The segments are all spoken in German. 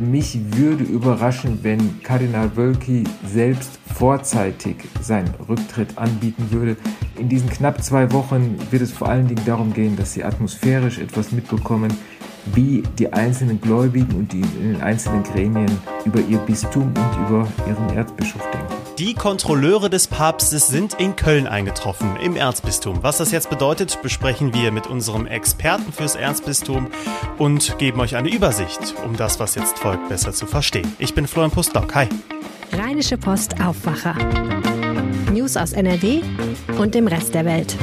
Mich würde überraschen, wenn Kardinal Wölki selbst vorzeitig seinen Rücktritt anbieten würde. In diesen knapp zwei Wochen wird es vor allen Dingen darum gehen, dass sie atmosphärisch etwas mitbekommen, wie die einzelnen Gläubigen und die in den einzelnen Gremien über ihr Bistum und über ihren Erzbischof denken. Die Kontrolleure des Papstes sind in Köln eingetroffen, im Erzbistum. Was das jetzt bedeutet, besprechen wir mit unserem Experten fürs Erzbistum und geben euch eine Übersicht, um das, was jetzt folgt, besser zu verstehen. Ich bin Florian Pustlock. Hi. Rheinische Post Aufwacher. News aus NRW und dem Rest der Welt.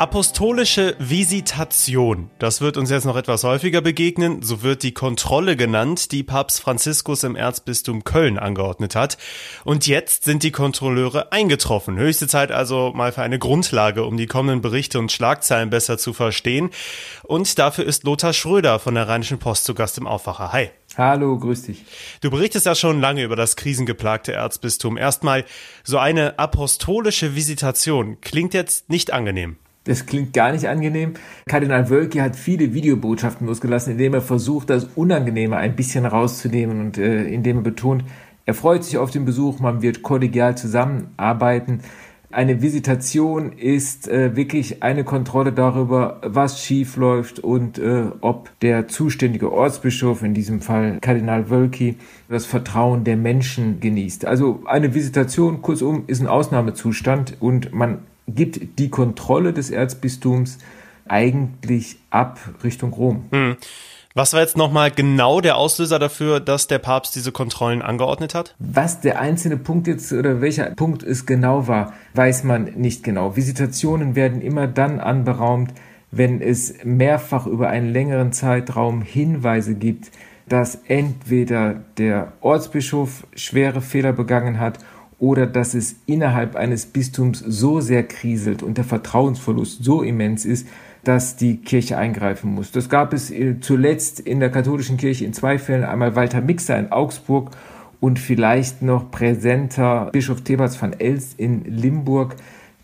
Apostolische Visitation. Das wird uns jetzt noch etwas häufiger begegnen. So wird die Kontrolle genannt, die Papst Franziskus im Erzbistum Köln angeordnet hat. Und jetzt sind die Kontrolleure eingetroffen. Höchste Zeit also mal für eine Grundlage, um die kommenden Berichte und Schlagzeilen besser zu verstehen. Und dafür ist Lothar Schröder von der Rheinischen Post zu Gast im Aufwacher. Hi. Hallo, grüß dich. Du berichtest ja schon lange über das krisengeplagte Erzbistum. Erstmal, so eine apostolische Visitation klingt jetzt nicht angenehm. Das klingt gar nicht angenehm. Kardinal Wölki hat viele Videobotschaften losgelassen, indem er versucht, das Unangenehme ein bisschen rauszunehmen und äh, indem er betont, er freut sich auf den Besuch, man wird kollegial zusammenarbeiten. Eine Visitation ist äh, wirklich eine Kontrolle darüber, was schief läuft und äh, ob der zuständige Ortsbischof, in diesem Fall Kardinal Wölki, das Vertrauen der Menschen genießt. Also eine Visitation, kurzum, ist ein Ausnahmezustand und man gibt die Kontrolle des Erzbistums eigentlich ab Richtung Rom. Hm. Was war jetzt nochmal genau der Auslöser dafür, dass der Papst diese Kontrollen angeordnet hat? Was der einzelne Punkt jetzt oder welcher Punkt es genau war, weiß man nicht genau. Visitationen werden immer dann anberaumt, wenn es mehrfach über einen längeren Zeitraum Hinweise gibt, dass entweder der Ortsbischof schwere Fehler begangen hat oder dass es innerhalb eines Bistums so sehr kriselt und der Vertrauensverlust so immens ist, dass die Kirche eingreifen muss. Das gab es äh, zuletzt in der katholischen Kirche in zwei Fällen. Einmal Walter Mixer in Augsburg und vielleicht noch präsenter Bischof Theberts van Elst in Limburg,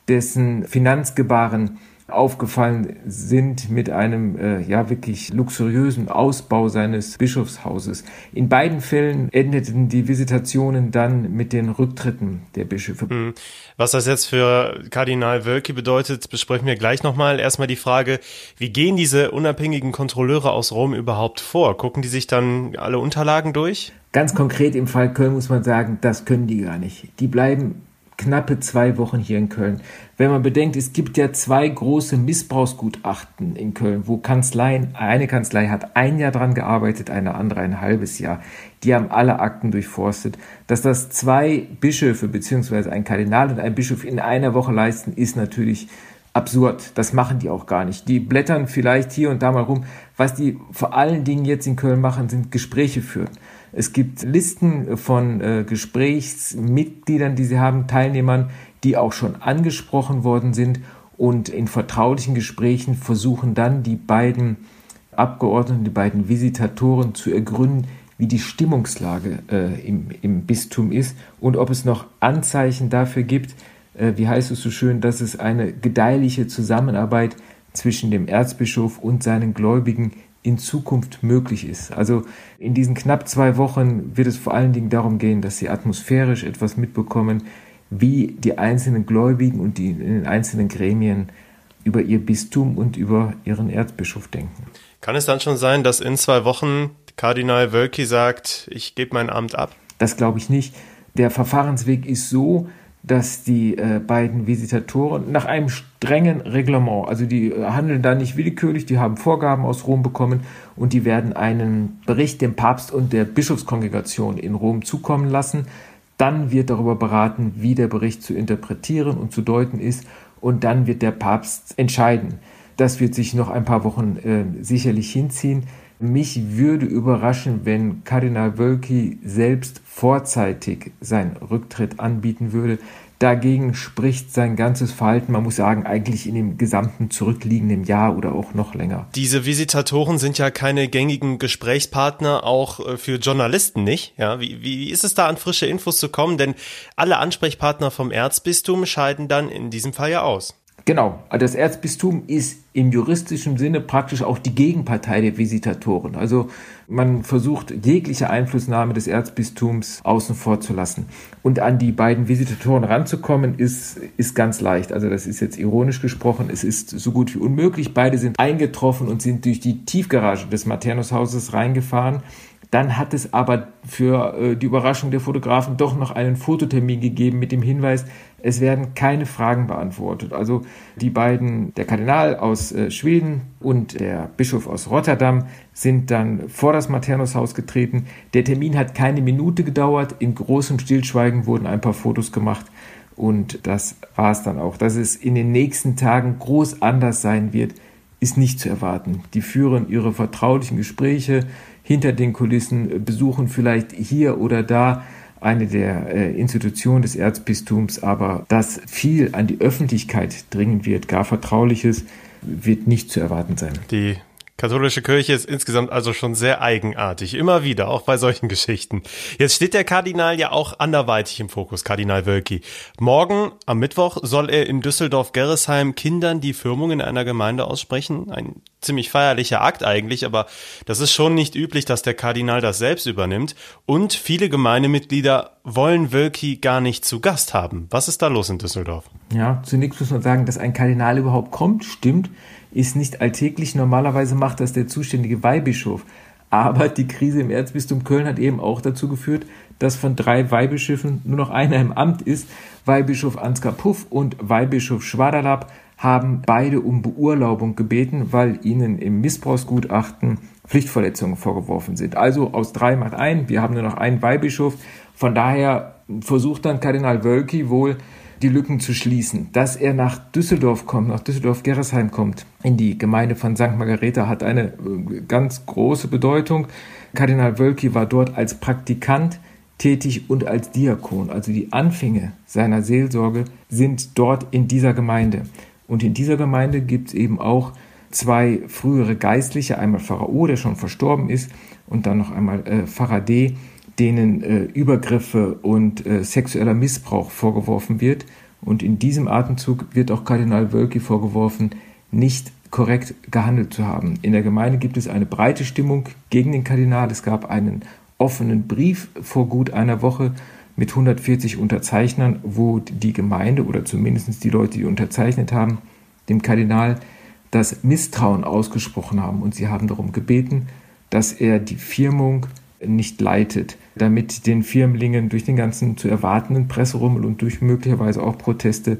dessen Finanzgebaren aufgefallen sind mit einem äh, ja wirklich luxuriösen Ausbau seines Bischofshauses. In beiden Fällen endeten die Visitationen dann mit den Rücktritten der Bischöfe. Hm. Was das jetzt für Kardinal Wölki bedeutet, besprechen wir gleich nochmal. Erstmal die Frage, wie gehen diese unabhängigen Kontrolleure aus Rom überhaupt vor? Gucken die sich dann alle Unterlagen durch? Ganz konkret im Fall Köln muss man sagen, das können die gar nicht. Die bleiben knappe zwei Wochen hier in Köln. Wenn man bedenkt, es gibt ja zwei große Missbrauchsgutachten in Köln, wo Kanzleien, eine Kanzlei hat ein Jahr dran gearbeitet, eine andere ein halbes Jahr. Die haben alle Akten durchforstet. Dass das zwei Bischöfe beziehungsweise ein Kardinal und ein Bischof in einer Woche leisten, ist natürlich absurd. Das machen die auch gar nicht. Die blättern vielleicht hier und da mal rum. Was die vor allen Dingen jetzt in Köln machen, sind Gespräche führen. Es gibt Listen von äh, Gesprächsmitgliedern, die sie haben, Teilnehmern, die auch schon angesprochen worden sind und in vertraulichen Gesprächen versuchen dann die beiden Abgeordneten, die beiden Visitatoren zu ergründen, wie die Stimmungslage äh, im, im Bistum ist und ob es noch Anzeichen dafür gibt, äh, wie heißt es so schön, dass es eine gedeihliche Zusammenarbeit zwischen dem Erzbischof und seinen Gläubigen in Zukunft möglich ist. Also in diesen knapp zwei Wochen wird es vor allen Dingen darum gehen, dass sie atmosphärisch etwas mitbekommen, wie die einzelnen Gläubigen und die in den einzelnen Gremien über ihr Bistum und über ihren Erzbischof denken. Kann es dann schon sein, dass in zwei Wochen Kardinal Wölki sagt, ich gebe mein Amt ab? Das glaube ich nicht. Der Verfahrensweg ist so, dass die äh, beiden Visitatoren nach einem strengen Reglement, also die äh, handeln da nicht willkürlich, die haben Vorgaben aus Rom bekommen und die werden einen Bericht dem Papst und der Bischofskongregation in Rom zukommen lassen. Dann wird darüber beraten, wie der Bericht zu interpretieren und zu deuten ist und dann wird der Papst entscheiden. Das wird sich noch ein paar Wochen äh, sicherlich hinziehen. Mich würde überraschen, wenn Kardinal Wölki selbst vorzeitig seinen Rücktritt anbieten würde. Dagegen spricht sein ganzes Verhalten, man muss sagen, eigentlich in dem gesamten zurückliegenden Jahr oder auch noch länger. Diese Visitatoren sind ja keine gängigen Gesprächspartner, auch äh, für Journalisten nicht. Ja, wie, wie ist es da an frische Infos zu kommen? Denn alle Ansprechpartner vom Erzbistum scheiden dann in diesem Fall ja aus. Genau, das Erzbistum ist im juristischen Sinne praktisch auch die Gegenpartei der Visitatoren. Also man versucht jegliche Einflussnahme des Erzbistums außen vor zu lassen. Und an die beiden Visitatoren ranzukommen, ist, ist ganz leicht. Also das ist jetzt ironisch gesprochen, es ist so gut wie unmöglich. Beide sind eingetroffen und sind durch die Tiefgarage des Maternus-Hauses reingefahren. Dann hat es aber für äh, die Überraschung der Fotografen doch noch einen Fototermin gegeben mit dem Hinweis, es werden keine Fragen beantwortet. Also die beiden, der Kardinal aus äh, Schweden und der Bischof aus Rotterdam, sind dann vor das Maternushaus getreten. Der Termin hat keine Minute gedauert. In großem Stillschweigen wurden ein paar Fotos gemacht. Und das war es dann auch. Dass es in den nächsten Tagen groß anders sein wird, ist nicht zu erwarten. Die führen ihre vertraulichen Gespräche hinter den Kulissen, besuchen vielleicht hier oder da eine der äh, Institutionen des Erzbistums, aber dass viel an die Öffentlichkeit dringen wird, gar Vertrauliches, wird nicht zu erwarten sein. Die Katholische Kirche ist insgesamt also schon sehr eigenartig, immer wieder, auch bei solchen Geschichten. Jetzt steht der Kardinal ja auch anderweitig im Fokus, Kardinal Wölki. Morgen, am Mittwoch, soll er in Düsseldorf-Gerresheim Kindern die Firmung in einer Gemeinde aussprechen. Ein ziemlich feierlicher Akt eigentlich, aber das ist schon nicht üblich, dass der Kardinal das selbst übernimmt. Und viele Gemeindemitglieder wollen Wölki gar nicht zu Gast haben. Was ist da los in Düsseldorf? Ja, zunächst muss man sagen, dass ein Kardinal überhaupt kommt, stimmt ist nicht alltäglich. Normalerweise macht das der zuständige Weihbischof. Aber die Krise im Erzbistum Köln hat eben auch dazu geführt, dass von drei Weihbischöfen nur noch einer im Amt ist. Weihbischof Ansgar Puff und Weihbischof Schwaderlapp haben beide um Beurlaubung gebeten, weil ihnen im Missbrauchsgutachten Pflichtverletzungen vorgeworfen sind. Also aus drei macht ein, wir haben nur noch einen Weihbischof. Von daher versucht dann Kardinal Wölki wohl die Lücken zu schließen. Dass er nach Düsseldorf kommt, nach Düsseldorf-Gerresheim kommt, in die Gemeinde von St. Margareta, hat eine äh, ganz große Bedeutung. Kardinal Wölki war dort als Praktikant tätig und als Diakon. Also die Anfänge seiner Seelsorge sind dort in dieser Gemeinde. Und in dieser Gemeinde gibt es eben auch zwei frühere Geistliche, einmal Pfarrer O, der schon verstorben ist, und dann noch einmal äh, Pfarrer D, denen äh, Übergriffe und äh, sexueller Missbrauch vorgeworfen wird. Und in diesem Atemzug wird auch Kardinal Wölki vorgeworfen, nicht korrekt gehandelt zu haben. In der Gemeinde gibt es eine breite Stimmung gegen den Kardinal. Es gab einen offenen Brief vor gut einer Woche mit 140 Unterzeichnern, wo die Gemeinde oder zumindest die Leute, die unterzeichnet haben, dem Kardinal das Misstrauen ausgesprochen haben. Und sie haben darum gebeten, dass er die Firmung nicht leitet, damit den Firmlingen durch den ganzen zu erwartenden Presserummel und durch möglicherweise auch Proteste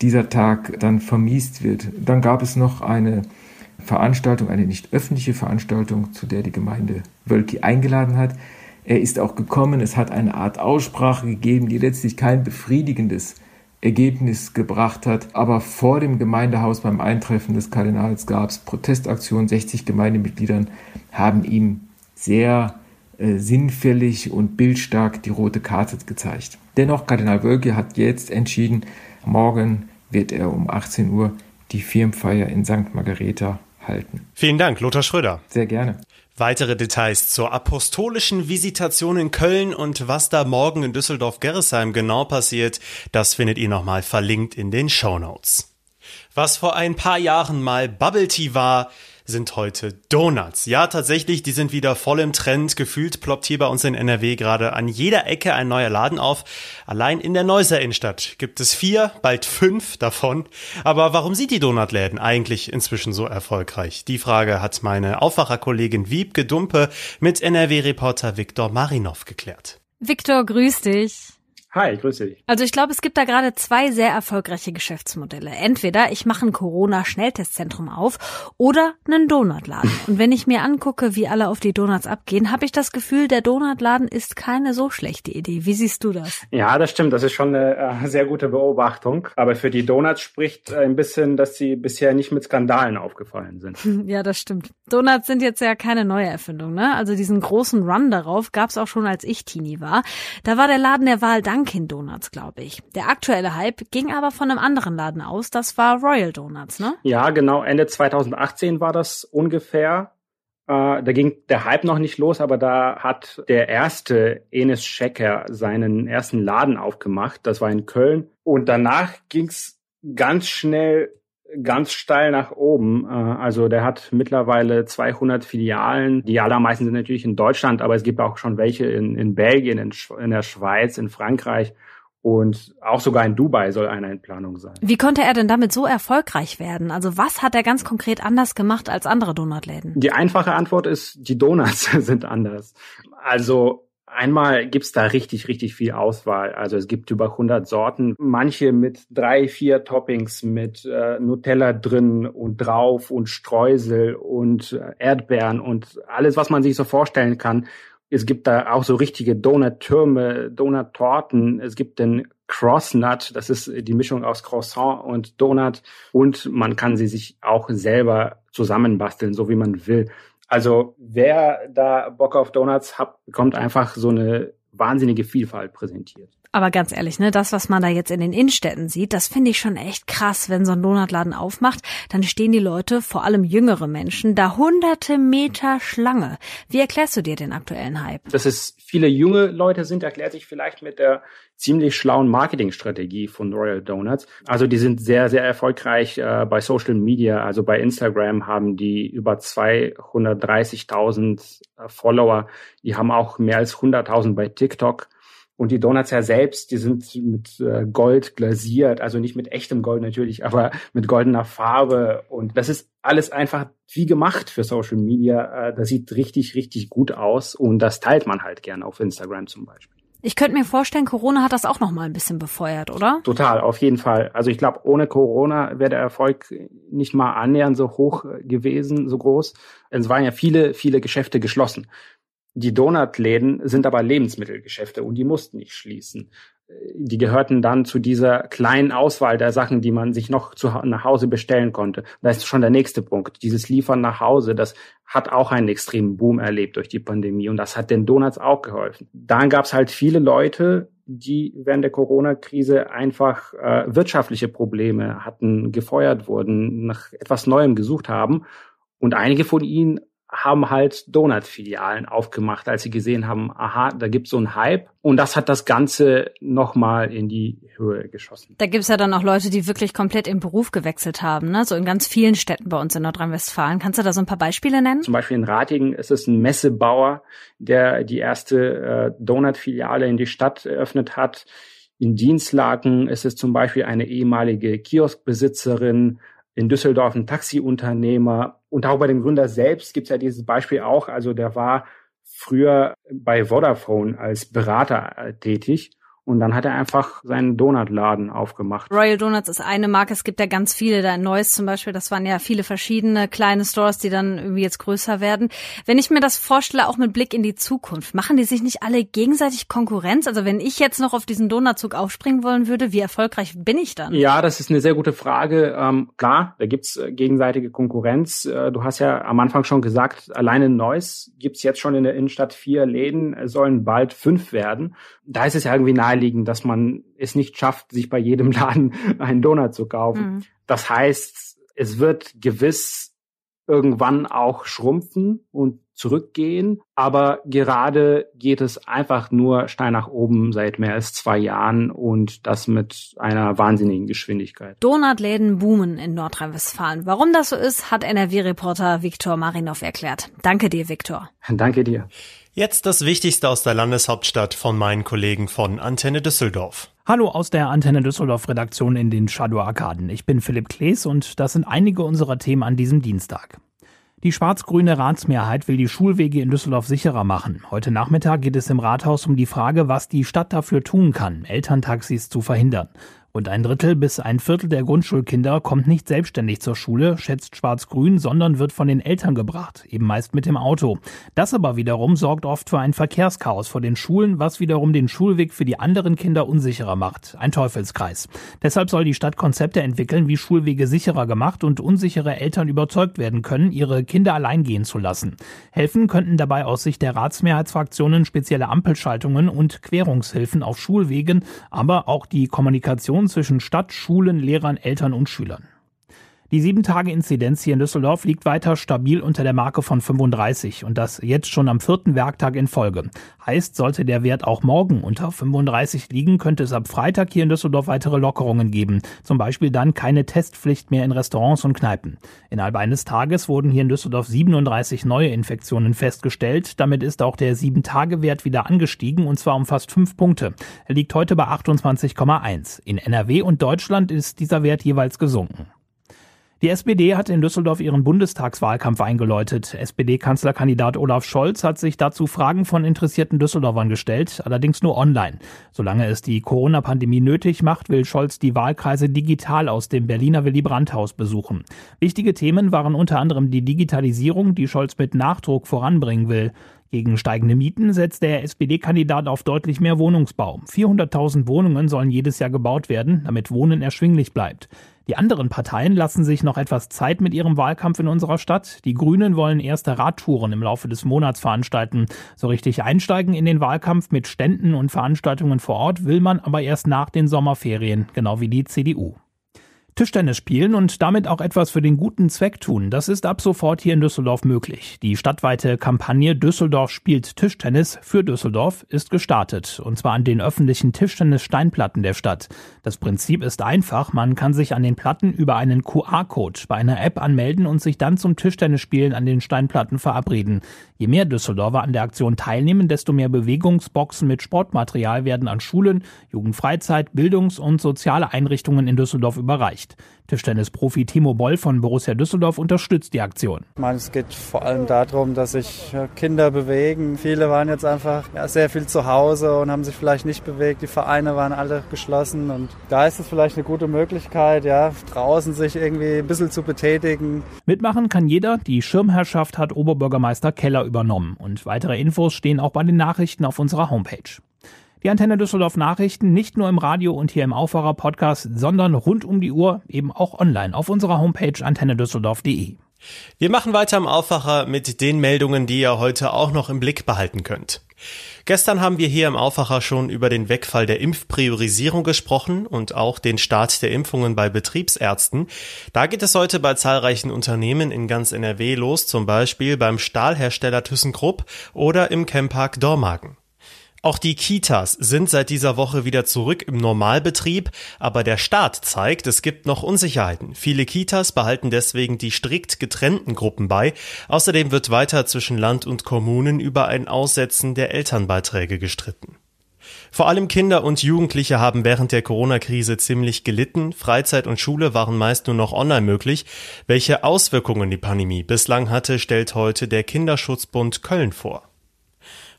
dieser Tag dann vermiest wird. Dann gab es noch eine Veranstaltung, eine nicht öffentliche Veranstaltung, zu der die Gemeinde Wölki eingeladen hat. Er ist auch gekommen, es hat eine Art Aussprache gegeben, die letztlich kein befriedigendes Ergebnis gebracht hat. Aber vor dem Gemeindehaus beim Eintreffen des Kardinals gab es Protestaktionen. 60 Gemeindemitgliedern haben ihm sehr äh, sinnfällig und bildstark die rote Karte gezeigt. Dennoch, Kardinal Wölke hat jetzt entschieden, morgen wird er um 18 Uhr die Firmenfeier in St. Margareta halten. Vielen Dank, Lothar Schröder. Sehr gerne. Weitere Details zur apostolischen Visitation in Köln und was da morgen in Düsseldorf-Gerresheim genau passiert, das findet ihr nochmal verlinkt in den Show Notes. Was vor ein paar Jahren mal Bubble Tea war, sind heute Donuts. Ja, tatsächlich, die sind wieder voll im Trend. Gefühlt ploppt hier bei uns in NRW gerade an jeder Ecke ein neuer Laden auf. Allein in der Neusser Innenstadt gibt es vier, bald fünf davon. Aber warum sind die Donutläden eigentlich inzwischen so erfolgreich? Die Frage hat meine Aufwacherkollegin Wiebke Dumpe mit NRW-Reporter Viktor Marinov geklärt. Viktor, grüß dich. Hi, grüße dich. Also ich glaube, es gibt da gerade zwei sehr erfolgreiche Geschäftsmodelle. Entweder ich mache ein Corona-Schnelltestzentrum auf oder einen Donutladen. Und wenn ich mir angucke, wie alle auf die Donuts abgehen, habe ich das Gefühl, der Donutladen ist keine so schlechte Idee. Wie siehst du das? Ja, das stimmt. Das ist schon eine äh, sehr gute Beobachtung. Aber für die Donuts spricht äh, ein bisschen, dass sie bisher nicht mit Skandalen aufgefallen sind. Ja, das stimmt. Donuts sind jetzt ja keine neue Erfindung, ne? Also diesen großen Run darauf gab es auch schon, als ich Teenie war. Da war der Laden der Wahl Dunkin Donuts, glaube ich. Der aktuelle Hype ging aber von einem anderen Laden aus. Das war Royal Donuts, ne? Ja, genau. Ende 2018 war das ungefähr. Äh, da ging der Hype noch nicht los, aber da hat der erste Enes Schecker seinen ersten Laden aufgemacht. Das war in Köln. Und danach ging's ganz schnell ganz steil nach oben. Äh, also der hat mittlerweile 200 Filialen. Die allermeisten sind natürlich in Deutschland, aber es gibt auch schon welche in, in Belgien, in, in der Schweiz, in Frankreich. Und auch sogar in Dubai soll einer in Planung sein. Wie konnte er denn damit so erfolgreich werden? Also was hat er ganz konkret anders gemacht als andere Donutläden? Die einfache Antwort ist, die Donuts sind anders. Also Einmal gibt's da richtig, richtig viel Auswahl. Also es gibt über 100 Sorten, manche mit drei, vier Toppings, mit äh, Nutella drin und drauf und Streusel und äh, Erdbeeren und alles, was man sich so vorstellen kann. Es gibt da auch so richtige Donut-Türme, Donut-Torten. Es gibt den Crossnut, das ist die Mischung aus Croissant und Donut. Und man kann sie sich auch selber zusammenbasteln, so wie man will. Also wer da Bock auf Donuts hat, bekommt einfach so eine wahnsinnige Vielfalt präsentiert. Aber ganz ehrlich, ne, das, was man da jetzt in den Innenstädten sieht, das finde ich schon echt krass. Wenn so ein Donutladen aufmacht, dann stehen die Leute, vor allem jüngere Menschen, da hunderte Meter Schlange. Wie erklärst du dir den aktuellen Hype? Dass es viele junge Leute sind, erklärt sich vielleicht mit der ziemlich schlauen Marketingstrategie von Royal Donuts. Also die sind sehr, sehr erfolgreich äh, bei Social Media. Also bei Instagram haben die über 230.000 äh, Follower. Die haben auch mehr als 100.000 bei TikTok. Und die Donuts ja selbst, die sind mit äh, Gold glasiert, also nicht mit echtem Gold natürlich, aber mit goldener Farbe. Und das ist alles einfach wie gemacht für Social Media. Äh, das sieht richtig, richtig gut aus und das teilt man halt gerne auf Instagram zum Beispiel. Ich könnte mir vorstellen, Corona hat das auch noch mal ein bisschen befeuert, oder? Total, auf jeden Fall. Also ich glaube, ohne Corona wäre der Erfolg nicht mal annähernd so hoch gewesen, so groß. Es waren ja viele, viele Geschäfte geschlossen. Die Donutläden sind aber Lebensmittelgeschäfte und die mussten nicht schließen. Die gehörten dann zu dieser kleinen Auswahl der Sachen, die man sich noch zu, nach Hause bestellen konnte. Da ist schon der nächste Punkt. Dieses Liefern nach Hause, das hat auch einen extremen Boom erlebt durch die Pandemie und das hat den Donuts auch geholfen. Dann gab es halt viele Leute, die während der Corona-Krise einfach äh, wirtschaftliche Probleme hatten, gefeuert wurden, nach etwas Neuem gesucht haben. Und einige von ihnen haben halt Donut-Filialen aufgemacht, als sie gesehen haben, aha, da gibt's so einen Hype. Und das hat das Ganze nochmal in die Höhe geschossen. Da gibt's ja dann auch Leute, die wirklich komplett im Beruf gewechselt haben, ne? so in ganz vielen Städten bei uns in Nordrhein-Westfalen. Kannst du da so ein paar Beispiele nennen? Zum Beispiel in Ratingen ist es ein Messebauer, der die erste äh, Donut-Filiale in die Stadt eröffnet hat. In Dienstlaken ist es zum Beispiel eine ehemalige Kioskbesitzerin, in Düsseldorf ein Taxiunternehmer und auch bei dem Gründer selbst gibt es ja dieses Beispiel auch. Also der war früher bei Vodafone als Berater äh, tätig und dann hat er einfach seinen Donutladen aufgemacht. Royal Donuts ist eine Marke. Es gibt ja ganz viele. Da in Neuss zum Beispiel, das waren ja viele verschiedene kleine Stores, die dann irgendwie jetzt größer werden. Wenn ich mir das vorstelle, auch mit Blick in die Zukunft, machen die sich nicht alle gegenseitig Konkurrenz? Also wenn ich jetzt noch auf diesen Donutzug aufspringen wollen würde, wie erfolgreich bin ich dann? Ja, das ist eine sehr gute Frage. Ähm, klar, da gibt's äh, gegenseitige Konkurrenz. Äh, du hast ja am Anfang schon gesagt, allein in Neuss gibt's jetzt schon in der Innenstadt vier Läden, sollen bald fünf werden. Da ist es ja irgendwie nahe naheliegend, dass man es nicht schafft, sich bei jedem Laden einen Donut zu kaufen. Mhm. Das heißt, es wird gewiss irgendwann auch schrumpfen und zurückgehen. Aber gerade geht es einfach nur steil nach oben seit mehr als zwei Jahren und das mit einer wahnsinnigen Geschwindigkeit. Donutläden boomen in Nordrhein-Westfalen. Warum das so ist, hat NRW-Reporter Viktor Marinov erklärt. Danke dir, Viktor. Danke dir. Jetzt das Wichtigste aus der Landeshauptstadt von meinen Kollegen von Antenne Düsseldorf. Hallo aus der Antenne Düsseldorf Redaktion in den Shadow Arkaden. Ich bin Philipp Klees und das sind einige unserer Themen an diesem Dienstag. Die schwarz-grüne Ratsmehrheit will die Schulwege in Düsseldorf sicherer machen. Heute Nachmittag geht es im Rathaus um die Frage, was die Stadt dafür tun kann, Elterntaxis zu verhindern. Und ein Drittel bis ein Viertel der Grundschulkinder kommt nicht selbstständig zur Schule, schätzt Schwarz-Grün, sondern wird von den Eltern gebracht, eben meist mit dem Auto. Das aber wiederum sorgt oft für ein Verkehrschaos vor den Schulen, was wiederum den Schulweg für die anderen Kinder unsicherer macht. Ein Teufelskreis. Deshalb soll die Stadt Konzepte entwickeln, wie Schulwege sicherer gemacht und unsichere Eltern überzeugt werden können, ihre Kinder allein gehen zu lassen. Helfen könnten dabei aus Sicht der Ratsmehrheitsfraktionen spezielle Ampelschaltungen und Querungshilfen auf Schulwegen, aber auch die Kommunikation zwischen Stadt, Schulen, Lehrern, Eltern und Schülern. Die 7-Tage-Inzidenz hier in Düsseldorf liegt weiter stabil unter der Marke von 35 und das jetzt schon am vierten Werktag in Folge. Heißt, sollte der Wert auch morgen unter 35 liegen, könnte es ab Freitag hier in Düsseldorf weitere Lockerungen geben. Zum Beispiel dann keine Testpflicht mehr in Restaurants und Kneipen. Innerhalb eines Tages wurden hier in Düsseldorf 37 neue Infektionen festgestellt. Damit ist auch der 7-Tage-Wert wieder angestiegen und zwar um fast 5 Punkte. Er liegt heute bei 28,1. In NRW und Deutschland ist dieser Wert jeweils gesunken. Die SPD hat in Düsseldorf ihren Bundestagswahlkampf eingeläutet. SPD-Kanzlerkandidat Olaf Scholz hat sich dazu Fragen von interessierten Düsseldorfern gestellt, allerdings nur online. Solange es die Corona-Pandemie nötig macht, will Scholz die Wahlkreise digital aus dem Berliner Willy Brandt-Haus besuchen. Wichtige Themen waren unter anderem die Digitalisierung, die Scholz mit Nachdruck voranbringen will. Gegen steigende Mieten setzt der SPD-Kandidat auf deutlich mehr Wohnungsbau. 400.000 Wohnungen sollen jedes Jahr gebaut werden, damit Wohnen erschwinglich bleibt. Die anderen Parteien lassen sich noch etwas Zeit mit ihrem Wahlkampf in unserer Stadt. Die Grünen wollen erste Radtouren im Laufe des Monats veranstalten. So richtig einsteigen in den Wahlkampf mit Ständen und Veranstaltungen vor Ort will man aber erst nach den Sommerferien, genau wie die CDU. Tischtennis spielen und damit auch etwas für den guten Zweck tun. Das ist ab sofort hier in Düsseldorf möglich. Die stadtweite Kampagne Düsseldorf spielt Tischtennis für Düsseldorf ist gestartet. Und zwar an den öffentlichen Tischtennis-Steinplatten der Stadt. Das Prinzip ist einfach. Man kann sich an den Platten über einen QR-Code bei einer App anmelden und sich dann zum Tischtennisspielen an den Steinplatten verabreden. Je mehr Düsseldorfer an der Aktion teilnehmen, desto mehr Bewegungsboxen mit Sportmaterial werden an Schulen, Jugendfreizeit, Bildungs- und soziale Einrichtungen in Düsseldorf überreicht nicht. Tischtennisprofi Timo Boll von Borussia Düsseldorf unterstützt die Aktion. Ich meine, es geht vor allem darum, dass sich Kinder bewegen. Viele waren jetzt einfach ja, sehr viel zu Hause und haben sich vielleicht nicht bewegt. Die Vereine waren alle geschlossen und da ist es vielleicht eine gute Möglichkeit, ja, draußen sich irgendwie ein bisschen zu betätigen. Mitmachen kann jeder. Die Schirmherrschaft hat Oberbürgermeister Keller übernommen und weitere Infos stehen auch bei den Nachrichten auf unserer Homepage. Die Antenne Düsseldorf Nachrichten nicht nur im Radio und hier im Aufwacher Podcast, sondern rund um die Uhr eben auch online auf unserer Homepage antennedüsseldorf.de. Wir machen weiter im Aufwacher mit den Meldungen, die ihr heute auch noch im Blick behalten könnt. Gestern haben wir hier im Aufwacher schon über den Wegfall der Impfpriorisierung gesprochen und auch den Start der Impfungen bei Betriebsärzten. Da geht es heute bei zahlreichen Unternehmen in ganz NRW los, zum Beispiel beim Stahlhersteller ThyssenKrupp oder im Camppark Dormagen. Auch die Kitas sind seit dieser Woche wieder zurück im Normalbetrieb, aber der Staat zeigt, es gibt noch Unsicherheiten. Viele Kitas behalten deswegen die strikt getrennten Gruppen bei. Außerdem wird weiter zwischen Land und Kommunen über ein Aussetzen der Elternbeiträge gestritten. Vor allem Kinder und Jugendliche haben während der Corona-Krise ziemlich gelitten. Freizeit und Schule waren meist nur noch online möglich. Welche Auswirkungen die Pandemie bislang hatte, stellt heute der Kinderschutzbund Köln vor.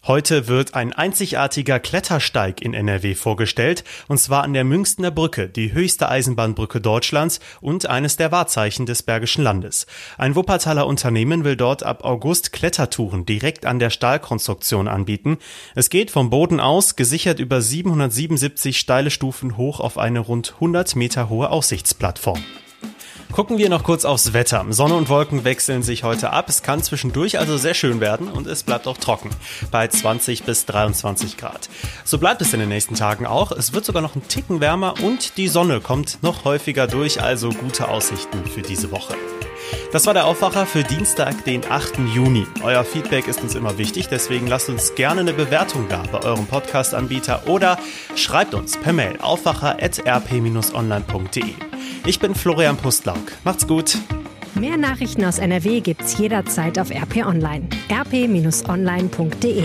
Heute wird ein einzigartiger Klettersteig in NRW vorgestellt, und zwar an der Münchner Brücke, die höchste Eisenbahnbrücke Deutschlands und eines der Wahrzeichen des Bergischen Landes. Ein Wuppertaler Unternehmen will dort ab August Klettertouren direkt an der Stahlkonstruktion anbieten. Es geht vom Boden aus, gesichert über 777 steile Stufen hoch auf eine rund 100 Meter hohe Aussichtsplattform. Gucken wir noch kurz aufs Wetter. Sonne und Wolken wechseln sich heute ab. Es kann zwischendurch also sehr schön werden und es bleibt auch trocken bei 20 bis 23 Grad. So bleibt es in den nächsten Tagen auch. Es wird sogar noch ein Ticken wärmer und die Sonne kommt noch häufiger durch, also gute Aussichten für diese Woche. Das war der Aufwacher für Dienstag, den 8. Juni. Euer Feedback ist uns immer wichtig, deswegen lasst uns gerne eine Bewertung da bei eurem Podcast-Anbieter oder schreibt uns per Mail aufwacher.rp-online.de. Ich bin Florian Pustlauk. Macht's gut. Mehr Nachrichten aus NRW gibt's jederzeit auf RP Online. rp-online.de